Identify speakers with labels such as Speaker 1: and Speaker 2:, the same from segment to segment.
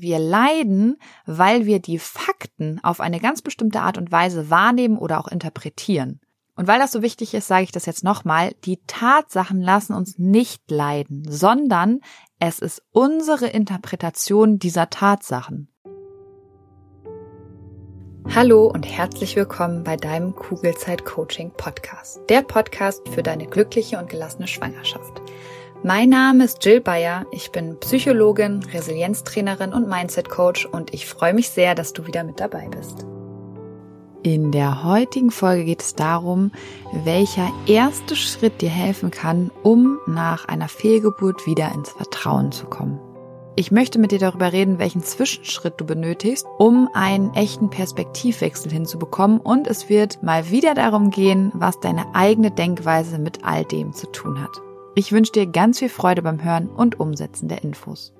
Speaker 1: Wir leiden, weil wir die Fakten auf eine ganz bestimmte Art und Weise wahrnehmen oder auch interpretieren. Und weil das so wichtig ist, sage ich das jetzt nochmal. Die Tatsachen lassen uns nicht leiden, sondern es ist unsere Interpretation dieser Tatsachen. Hallo und herzlich willkommen bei deinem Kugelzeit Coaching Podcast. Der Podcast für deine glückliche und gelassene Schwangerschaft. Mein Name ist Jill Bayer. Ich bin Psychologin, Resilienztrainerin und Mindset Coach und ich freue mich sehr, dass du wieder mit dabei bist. In der heutigen Folge geht es darum, welcher erste Schritt dir helfen kann, um nach einer Fehlgeburt wieder ins Vertrauen zu kommen. Ich möchte mit dir darüber reden, welchen Zwischenschritt du benötigst, um einen echten Perspektivwechsel hinzubekommen und es wird mal wieder darum gehen, was deine eigene Denkweise mit all dem zu tun hat. Ich wünsche dir ganz viel Freude beim Hören und Umsetzen der Infos.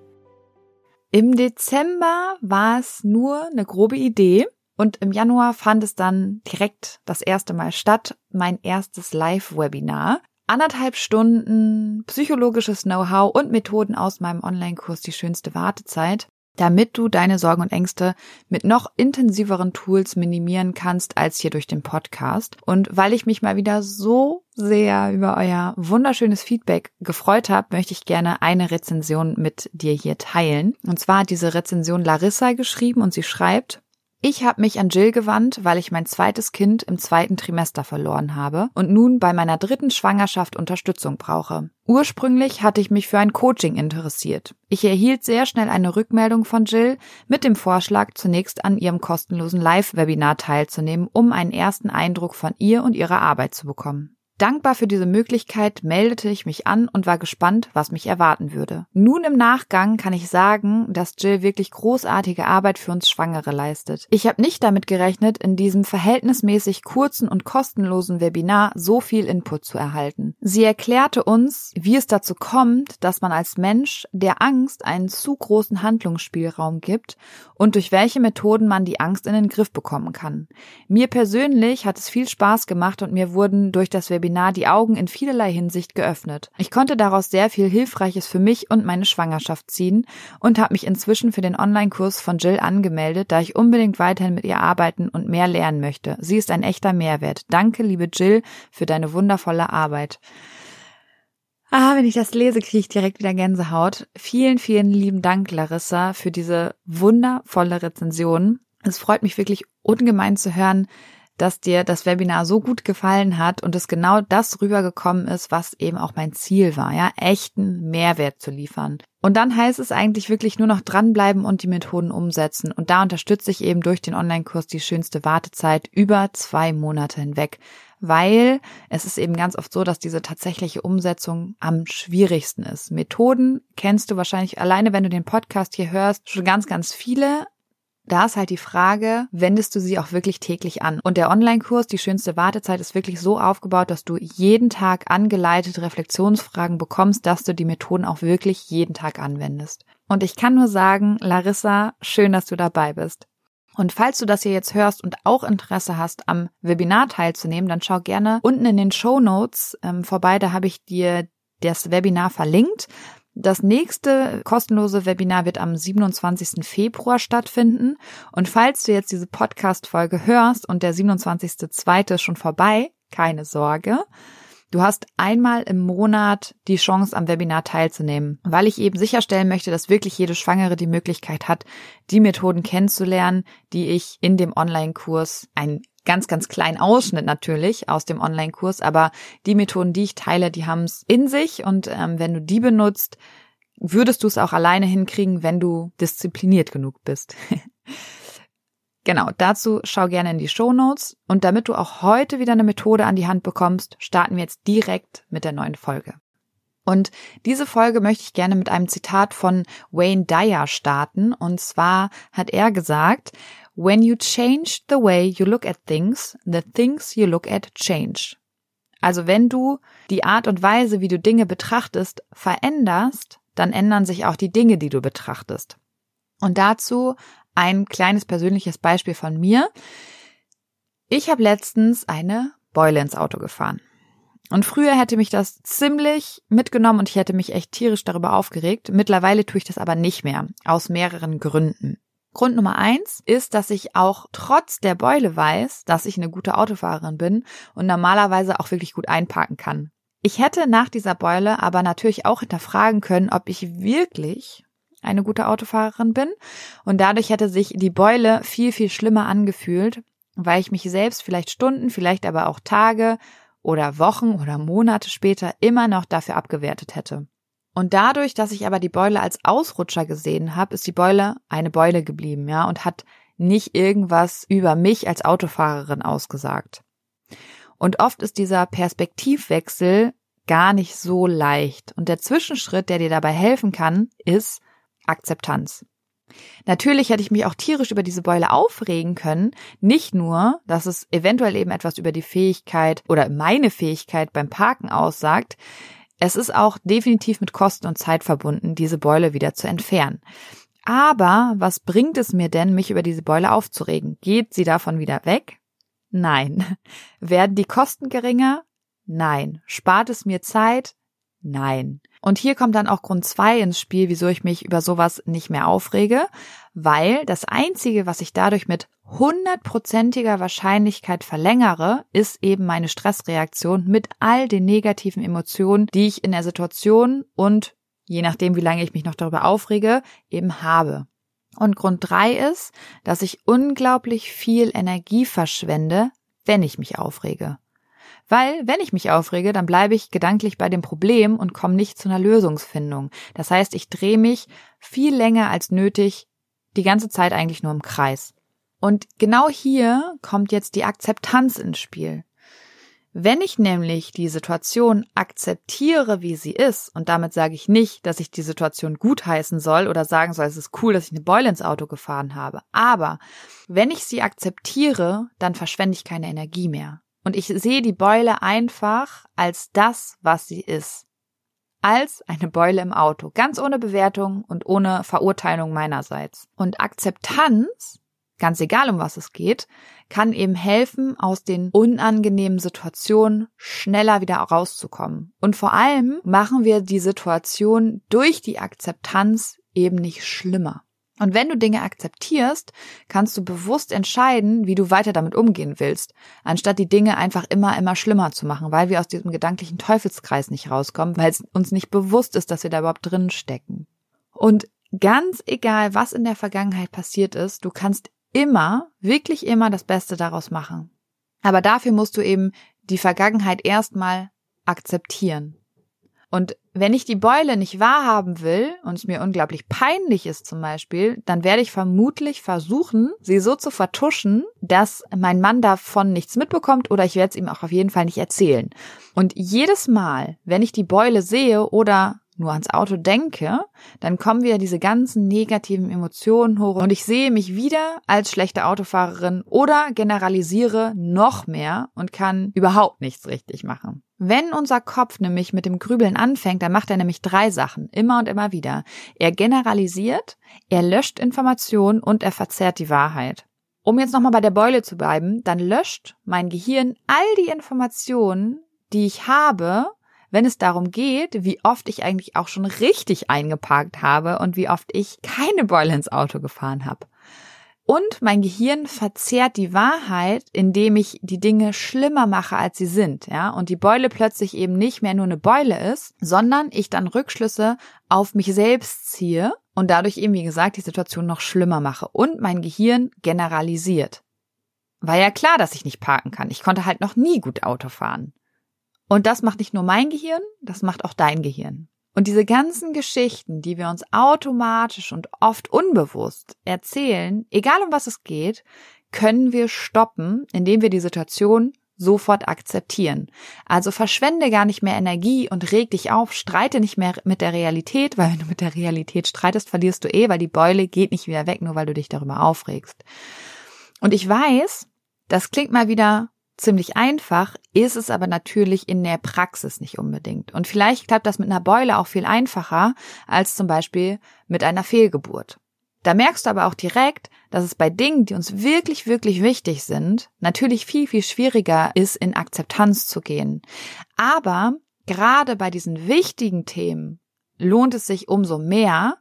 Speaker 1: Im Dezember war es nur eine grobe Idee und im Januar fand es dann direkt das erste Mal statt, mein erstes Live-Webinar. Anderthalb Stunden psychologisches Know-how und Methoden aus meinem Online-Kurs Die schönste Wartezeit damit du deine Sorgen und Ängste mit noch intensiveren Tools minimieren kannst als hier durch den Podcast. Und weil ich mich mal wieder so sehr über euer wunderschönes Feedback gefreut habe, möchte ich gerne eine Rezension mit dir hier teilen. Und zwar hat diese Rezension Larissa geschrieben und sie schreibt, ich habe mich an Jill gewandt, weil ich mein zweites Kind im zweiten Trimester verloren habe und nun bei meiner dritten Schwangerschaft Unterstützung brauche. Ursprünglich hatte ich mich für ein Coaching interessiert. Ich erhielt sehr schnell eine Rückmeldung von Jill mit dem Vorschlag, zunächst an ihrem kostenlosen Live-Webinar teilzunehmen, um einen ersten Eindruck von ihr und ihrer Arbeit zu bekommen. Dankbar für diese Möglichkeit meldete ich mich an und war gespannt, was mich erwarten würde. Nun im Nachgang kann ich sagen, dass Jill wirklich großartige Arbeit für uns Schwangere leistet. Ich habe nicht damit gerechnet, in diesem verhältnismäßig kurzen und kostenlosen Webinar so viel Input zu erhalten. Sie erklärte uns, wie es dazu kommt, dass man als Mensch der Angst einen zu großen Handlungsspielraum gibt und durch welche Methoden man die Angst in den Griff bekommen kann. Mir persönlich hat es viel Spaß gemacht und mir wurden durch das Webinar Webinar die Augen in vielerlei Hinsicht geöffnet. Ich konnte daraus sehr viel Hilfreiches für mich und meine Schwangerschaft ziehen und habe mich inzwischen für den Online-Kurs von Jill angemeldet, da ich unbedingt weiterhin mit ihr arbeiten und mehr lernen möchte. Sie ist ein echter Mehrwert. Danke, liebe Jill, für deine wundervolle Arbeit. Ah, wenn ich das lese, kriege ich direkt wieder Gänsehaut. Vielen, vielen lieben Dank, Larissa, für diese wundervolle Rezension. Es freut mich wirklich ungemein zu hören, dass dir das Webinar so gut gefallen hat und es genau das rübergekommen ist, was eben auch mein Ziel war, ja, echten Mehrwert zu liefern. Und dann heißt es eigentlich wirklich nur noch dranbleiben und die Methoden umsetzen. Und da unterstütze ich eben durch den Online-Kurs die schönste Wartezeit über zwei Monate hinweg. Weil es ist eben ganz oft so, dass diese tatsächliche Umsetzung am schwierigsten ist. Methoden kennst du wahrscheinlich alleine, wenn du den Podcast hier hörst, schon ganz, ganz viele. Da ist halt die Frage, wendest du sie auch wirklich täglich an? Und der Online-Kurs, die schönste Wartezeit, ist wirklich so aufgebaut, dass du jeden Tag angeleitete Reflexionsfragen bekommst, dass du die Methoden auch wirklich jeden Tag anwendest. Und ich kann nur sagen, Larissa, schön, dass du dabei bist. Und falls du das hier jetzt hörst und auch Interesse hast, am Webinar teilzunehmen, dann schau gerne unten in den Show Notes ähm, vorbei. Da habe ich dir das Webinar verlinkt. Das nächste kostenlose Webinar wird am 27. Februar stattfinden. Und falls du jetzt diese Podcast-Folge hörst und der 27.2. ist schon vorbei, keine Sorge. Du hast einmal im Monat die Chance, am Webinar teilzunehmen, weil ich eben sicherstellen möchte, dass wirklich jede Schwangere die Möglichkeit hat, die Methoden kennenzulernen, die ich in dem Online-Kurs, ein ganz, ganz kleinen Ausschnitt natürlich aus dem Online-Kurs, aber die Methoden, die ich teile, die haben es in sich und ähm, wenn du die benutzt, würdest du es auch alleine hinkriegen, wenn du diszipliniert genug bist. genau, dazu schau gerne in die Show Notes und damit du auch heute wieder eine Methode an die Hand bekommst, starten wir jetzt direkt mit der neuen Folge. Und diese Folge möchte ich gerne mit einem Zitat von Wayne Dyer starten. Und zwar hat er gesagt, When you change the way you look at things, the things you look at change. Also wenn du die Art und Weise, wie du Dinge betrachtest, veränderst, dann ändern sich auch die Dinge, die du betrachtest. Und dazu ein kleines persönliches Beispiel von mir. Ich habe letztens eine Beule ins Auto gefahren. Und früher hätte mich das ziemlich mitgenommen und ich hätte mich echt tierisch darüber aufgeregt. Mittlerweile tue ich das aber nicht mehr, aus mehreren Gründen. Grund Nummer eins ist, dass ich auch trotz der Beule weiß, dass ich eine gute Autofahrerin bin und normalerweise auch wirklich gut einparken kann. Ich hätte nach dieser Beule aber natürlich auch hinterfragen können, ob ich wirklich eine gute Autofahrerin bin und dadurch hätte sich die Beule viel, viel schlimmer angefühlt, weil ich mich selbst vielleicht Stunden, vielleicht aber auch Tage oder Wochen oder Monate später immer noch dafür abgewertet hätte. Und dadurch, dass ich aber die Beule als Ausrutscher gesehen habe, ist die Beule eine Beule geblieben, ja, und hat nicht irgendwas über mich als Autofahrerin ausgesagt. Und oft ist dieser Perspektivwechsel gar nicht so leicht. Und der Zwischenschritt, der dir dabei helfen kann, ist Akzeptanz. Natürlich hätte ich mich auch tierisch über diese Beule aufregen können. Nicht nur, dass es eventuell eben etwas über die Fähigkeit oder meine Fähigkeit beim Parken aussagt. Es ist auch definitiv mit Kosten und Zeit verbunden, diese Beule wieder zu entfernen. Aber was bringt es mir denn, mich über diese Beule aufzuregen? Geht sie davon wieder weg? Nein. Werden die Kosten geringer? Nein. Spart es mir Zeit? Nein. Und hier kommt dann auch Grund zwei ins Spiel, wieso ich mich über sowas nicht mehr aufrege, weil das einzige, was ich dadurch mit hundertprozentiger Wahrscheinlichkeit verlängere, ist eben meine Stressreaktion mit all den negativen Emotionen, die ich in der Situation und je nachdem, wie lange ich mich noch darüber aufrege, eben habe. Und Grund drei ist, dass ich unglaublich viel Energie verschwende, wenn ich mich aufrege. Weil, wenn ich mich aufrege, dann bleibe ich gedanklich bei dem Problem und komme nicht zu einer Lösungsfindung. Das heißt, ich drehe mich viel länger als nötig die ganze Zeit eigentlich nur im Kreis. Und genau hier kommt jetzt die Akzeptanz ins Spiel. Wenn ich nämlich die Situation akzeptiere, wie sie ist, und damit sage ich nicht, dass ich die Situation gutheißen soll oder sagen soll, es ist cool, dass ich eine Beule ins Auto gefahren habe, aber wenn ich sie akzeptiere, dann verschwende ich keine Energie mehr. Und ich sehe die Beule einfach als das, was sie ist. Als eine Beule im Auto. Ganz ohne Bewertung und ohne Verurteilung meinerseits. Und Akzeptanz, ganz egal um was es geht, kann eben helfen, aus den unangenehmen Situationen schneller wieder rauszukommen. Und vor allem machen wir die Situation durch die Akzeptanz eben nicht schlimmer. Und wenn du Dinge akzeptierst, kannst du bewusst entscheiden, wie du weiter damit umgehen willst, anstatt die Dinge einfach immer, immer schlimmer zu machen, weil wir aus diesem gedanklichen Teufelskreis nicht rauskommen, weil es uns nicht bewusst ist, dass wir da überhaupt drin stecken. Und ganz egal, was in der Vergangenheit passiert ist, du kannst immer, wirklich immer das Beste daraus machen. Aber dafür musst du eben die Vergangenheit erstmal akzeptieren. Und wenn ich die Beule nicht wahrhaben will und es mir unglaublich peinlich ist zum Beispiel, dann werde ich vermutlich versuchen, sie so zu vertuschen, dass mein Mann davon nichts mitbekommt oder ich werde es ihm auch auf jeden Fall nicht erzählen. Und jedes Mal, wenn ich die Beule sehe oder nur ans Auto denke, dann kommen wieder diese ganzen negativen Emotionen hoch und ich sehe mich wieder als schlechte Autofahrerin oder generalisiere noch mehr und kann überhaupt nichts richtig machen. Wenn unser Kopf nämlich mit dem Grübeln anfängt, dann macht er nämlich drei Sachen, immer und immer wieder. Er generalisiert, er löscht Informationen und er verzerrt die Wahrheit. Um jetzt nochmal bei der Beule zu bleiben, dann löscht mein Gehirn all die Informationen, die ich habe, wenn es darum geht, wie oft ich eigentlich auch schon richtig eingeparkt habe und wie oft ich keine Beule ins Auto gefahren habe. Und mein Gehirn verzerrt die Wahrheit, indem ich die Dinge schlimmer mache, als sie sind, ja, und die Beule plötzlich eben nicht mehr nur eine Beule ist, sondern ich dann Rückschlüsse auf mich selbst ziehe und dadurch eben, wie gesagt, die Situation noch schlimmer mache und mein Gehirn generalisiert. War ja klar, dass ich nicht parken kann. Ich konnte halt noch nie gut Auto fahren. Und das macht nicht nur mein Gehirn, das macht auch dein Gehirn. Und diese ganzen Geschichten, die wir uns automatisch und oft unbewusst erzählen, egal um was es geht, können wir stoppen, indem wir die Situation sofort akzeptieren. Also verschwende gar nicht mehr Energie und reg dich auf, streite nicht mehr mit der Realität, weil wenn du mit der Realität streitest, verlierst du eh, weil die Beule geht nicht wieder weg, nur weil du dich darüber aufregst. Und ich weiß, das klingt mal wieder ziemlich einfach, ist es aber natürlich in der Praxis nicht unbedingt. Und vielleicht klappt das mit einer Beule auch viel einfacher als zum Beispiel mit einer Fehlgeburt. Da merkst du aber auch direkt, dass es bei Dingen, die uns wirklich, wirklich wichtig sind, natürlich viel, viel schwieriger ist, in Akzeptanz zu gehen. Aber gerade bei diesen wichtigen Themen lohnt es sich umso mehr,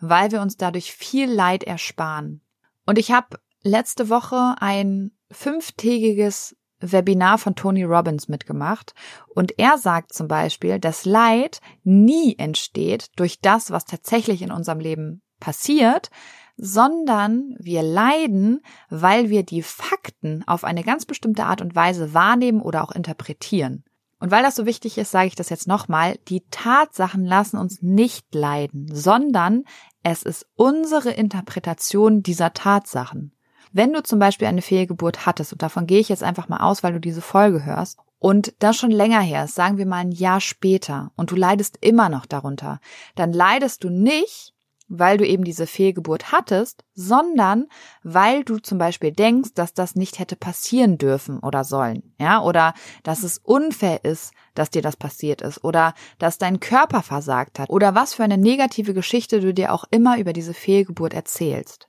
Speaker 1: weil wir uns dadurch viel Leid ersparen. Und ich habe letzte Woche ein fünftägiges Webinar von Tony Robbins mitgemacht und er sagt zum Beispiel, dass Leid nie entsteht durch das, was tatsächlich in unserem Leben passiert, sondern wir leiden, weil wir die Fakten auf eine ganz bestimmte Art und Weise wahrnehmen oder auch interpretieren. Und weil das so wichtig ist, sage ich das jetzt nochmal, die Tatsachen lassen uns nicht leiden, sondern es ist unsere Interpretation dieser Tatsachen. Wenn du zum Beispiel eine Fehlgeburt hattest, und davon gehe ich jetzt einfach mal aus, weil du diese Folge hörst, und das schon länger her ist, sagen wir mal ein Jahr später, und du leidest immer noch darunter, dann leidest du nicht, weil du eben diese Fehlgeburt hattest, sondern weil du zum Beispiel denkst, dass das nicht hätte passieren dürfen oder sollen, ja, oder dass es unfair ist, dass dir das passiert ist, oder dass dein Körper versagt hat, oder was für eine negative Geschichte du dir auch immer über diese Fehlgeburt erzählst.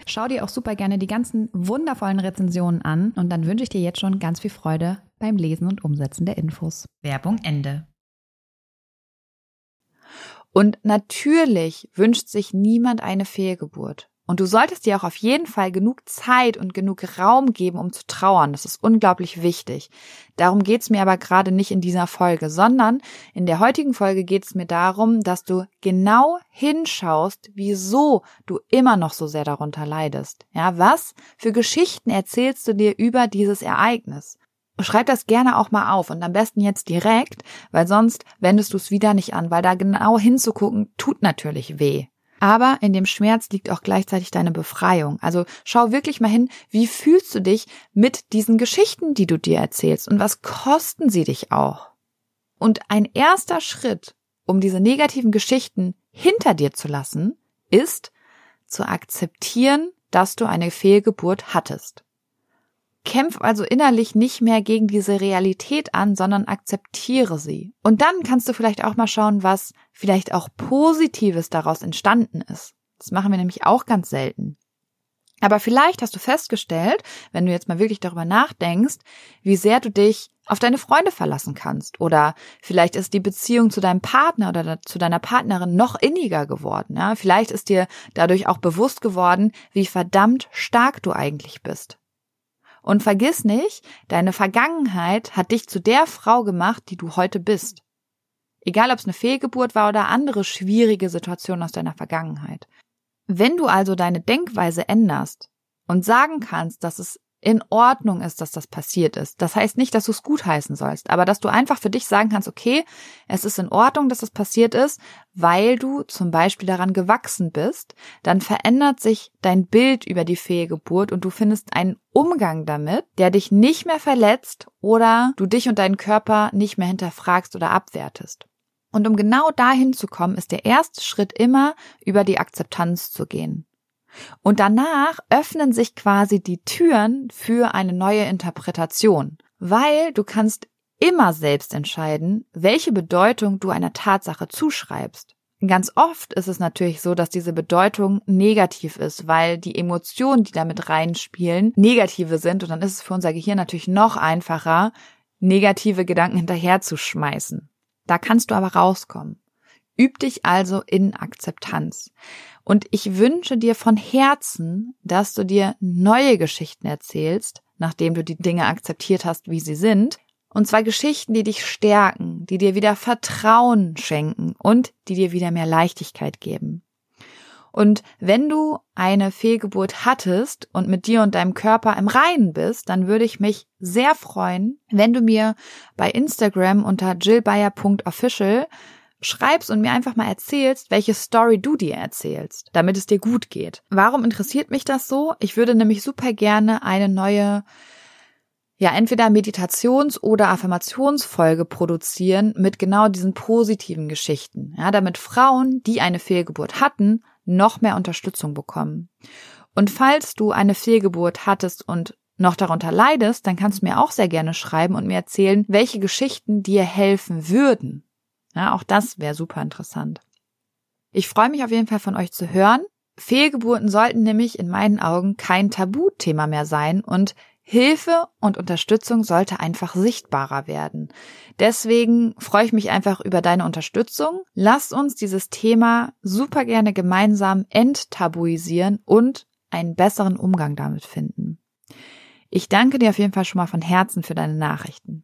Speaker 2: Schau dir auch super gerne die ganzen wundervollen Rezensionen an und dann wünsche ich dir jetzt schon ganz viel Freude beim Lesen und Umsetzen der Infos.
Speaker 3: Werbung Ende.
Speaker 1: Und natürlich wünscht sich niemand eine Fehlgeburt. Und du solltest dir auch auf jeden Fall genug Zeit und genug Raum geben, um zu trauern. Das ist unglaublich wichtig. Darum geht's mir aber gerade nicht in dieser Folge, sondern in der heutigen Folge geht's mir darum, dass du genau hinschaust, wieso du immer noch so sehr darunter leidest. Ja, was für Geschichten erzählst du dir über dieses Ereignis? Schreib das gerne auch mal auf und am besten jetzt direkt, weil sonst wendest du es wieder nicht an, weil da genau hinzugucken tut natürlich weh. Aber in dem Schmerz liegt auch gleichzeitig deine Befreiung. Also schau wirklich mal hin, wie fühlst du dich mit diesen Geschichten, die du dir erzählst und was kosten sie dich auch? Und ein erster Schritt, um diese negativen Geschichten hinter dir zu lassen, ist zu akzeptieren, dass du eine Fehlgeburt hattest. Kämpf also innerlich nicht mehr gegen diese Realität an, sondern akzeptiere sie. Und dann kannst du vielleicht auch mal schauen, was vielleicht auch Positives daraus entstanden ist. Das machen wir nämlich auch ganz selten. Aber vielleicht hast du festgestellt, wenn du jetzt mal wirklich darüber nachdenkst, wie sehr du dich auf deine Freunde verlassen kannst. Oder vielleicht ist die Beziehung zu deinem Partner oder zu deiner Partnerin noch inniger geworden. Ja? Vielleicht ist dir dadurch auch bewusst geworden, wie verdammt stark du eigentlich bist. Und vergiss nicht, deine Vergangenheit hat dich zu der Frau gemacht, die du heute bist. Egal ob es eine Fehlgeburt war oder andere schwierige Situationen aus deiner Vergangenheit. Wenn du also deine Denkweise änderst und sagen kannst, dass es in Ordnung ist, dass das passiert ist. Das heißt nicht, dass du es gutheißen sollst, aber dass du einfach für dich sagen kannst, okay, es ist in Ordnung, dass es passiert ist, weil du zum Beispiel daran gewachsen bist, dann verändert sich dein Bild über die Fehlgeburt und du findest einen Umgang damit, der dich nicht mehr verletzt oder du dich und deinen Körper nicht mehr hinterfragst oder abwertest. Und um genau dahin zu kommen, ist der erste Schritt immer, über die Akzeptanz zu gehen. Und danach öffnen sich quasi die Türen für eine neue Interpretation, weil du kannst immer selbst entscheiden, welche Bedeutung du einer Tatsache zuschreibst. Ganz oft ist es natürlich so, dass diese Bedeutung negativ ist, weil die Emotionen, die damit reinspielen, negative sind und dann ist es für unser Gehirn natürlich noch einfacher, negative Gedanken hinterherzuschmeißen. Da kannst du aber rauskommen. Üb dich also in Akzeptanz. Und ich wünsche dir von Herzen, dass du dir neue Geschichten erzählst, nachdem du die Dinge akzeptiert hast, wie sie sind. Und zwar Geschichten, die dich stärken, die dir wieder Vertrauen schenken und die dir wieder mehr Leichtigkeit geben. Und wenn du eine Fehlgeburt hattest und mit dir und deinem Körper im Reinen bist, dann würde ich mich sehr freuen, wenn du mir bei Instagram unter jillbayer.official schreibst und mir einfach mal erzählst, welche Story du dir erzählst, damit es dir gut geht. Warum interessiert mich das so? Ich würde nämlich super gerne eine neue ja, entweder Meditations- oder Affirmationsfolge produzieren mit genau diesen positiven Geschichten, ja, damit Frauen, die eine Fehlgeburt hatten, noch mehr Unterstützung bekommen. Und falls du eine Fehlgeburt hattest und noch darunter leidest, dann kannst du mir auch sehr gerne schreiben und mir erzählen, welche Geschichten dir helfen würden. Ja, auch das wäre super interessant. Ich freue mich auf jeden Fall von euch zu hören. Fehlgeburten sollten nämlich in meinen Augen kein Tabuthema mehr sein und Hilfe und Unterstützung sollte einfach sichtbarer werden. Deswegen freue ich mich einfach über deine Unterstützung. Lasst uns dieses Thema super gerne gemeinsam enttabuisieren und einen besseren Umgang damit finden. Ich danke dir auf jeden Fall schon mal von Herzen für deine Nachrichten.